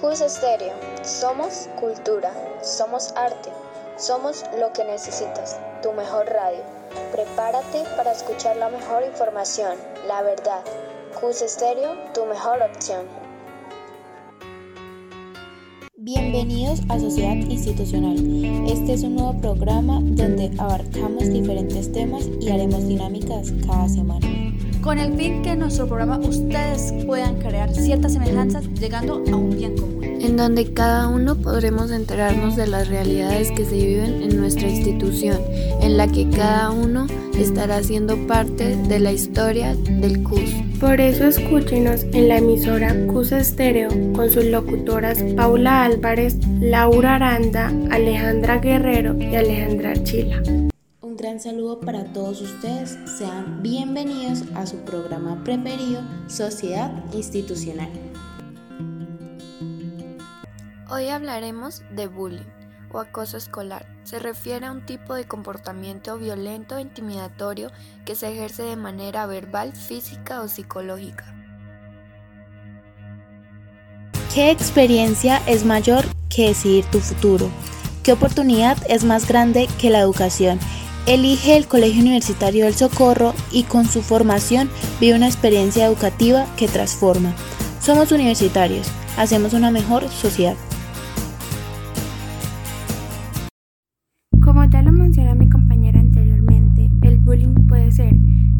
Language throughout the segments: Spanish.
Cus Estéreo, somos cultura, somos arte, somos lo que necesitas, tu mejor radio. Prepárate para escuchar la mejor información, la verdad. Cus Estéreo, tu mejor opción. Bienvenidos a Sociedad Institucional. Este es un nuevo programa donde abarcamos diferentes temas y haremos dinámicas cada semana. Con el fin que en nuestro programa ustedes puedan crear ciertas semejanzas llegando a un bien común. En donde cada uno podremos enterarnos de las realidades que se viven en nuestra institución, en la que cada uno estará siendo parte de la historia del CUS. Por eso escúchenos en la emisora CUS Estéreo con sus locutoras Paula Álvarez, Laura Aranda, Alejandra Guerrero y Alejandra Chila. Un gran saludo para todos ustedes. Sean bienvenidos a su programa preferido, Sociedad Institucional. Hoy hablaremos de bullying o acoso escolar. Se refiere a un tipo de comportamiento violento e intimidatorio que se ejerce de manera verbal, física o psicológica. ¿Qué experiencia es mayor que decidir tu futuro? ¿Qué oportunidad es más grande que la educación? Elige el Colegio Universitario del Socorro y con su formación vive una experiencia educativa que transforma. Somos universitarios, hacemos una mejor sociedad. Como ya lo mencionó mi compañera anteriormente, el bullying puede ser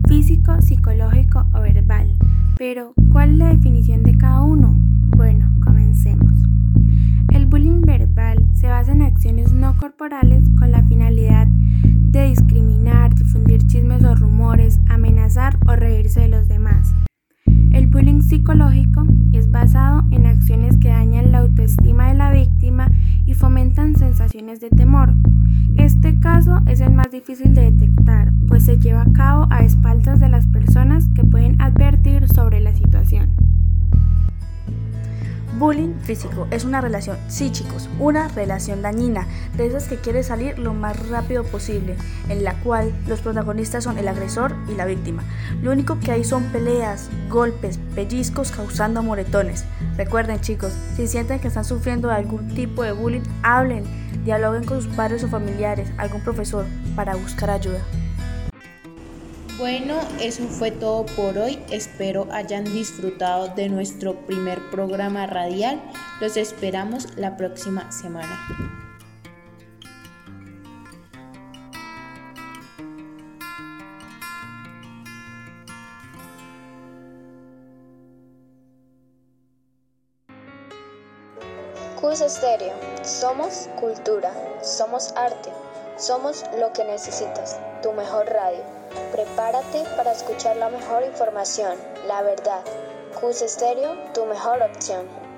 físico, psicológico o verbal. Pero, ¿cuál es la definición de cada uno? Bueno, comencemos. El bullying verbal se basa en acciones no corporales rumores, amenazar o reírse de los demás. El bullying psicológico es basado en acciones que dañan la autoestima de la víctima y fomentan sensaciones de temor. Este caso es el más difícil de detectar, pues se lleva a cabo a espaldas de las personas que pueden advertir sobre la situación. Bullying físico es una relación, sí chicos, una relación dañina, de esas que quiere salir lo más rápido posible, en la cual los protagonistas son el agresor y la víctima. Lo único que hay son peleas, golpes, pellizcos causando moretones. Recuerden chicos, si sienten que están sufriendo algún tipo de bullying, hablen, dialoguen con sus padres o familiares, algún profesor, para buscar ayuda. Bueno, eso fue todo por hoy. Espero hayan disfrutado de nuestro primer programa radial. Los esperamos la próxima semana. Cus Estéreo, somos cultura, somos arte, somos lo que necesitas, tu mejor radio. Prepárate para escuchar la mejor información, la verdad. Cus Estéreo, tu mejor opción.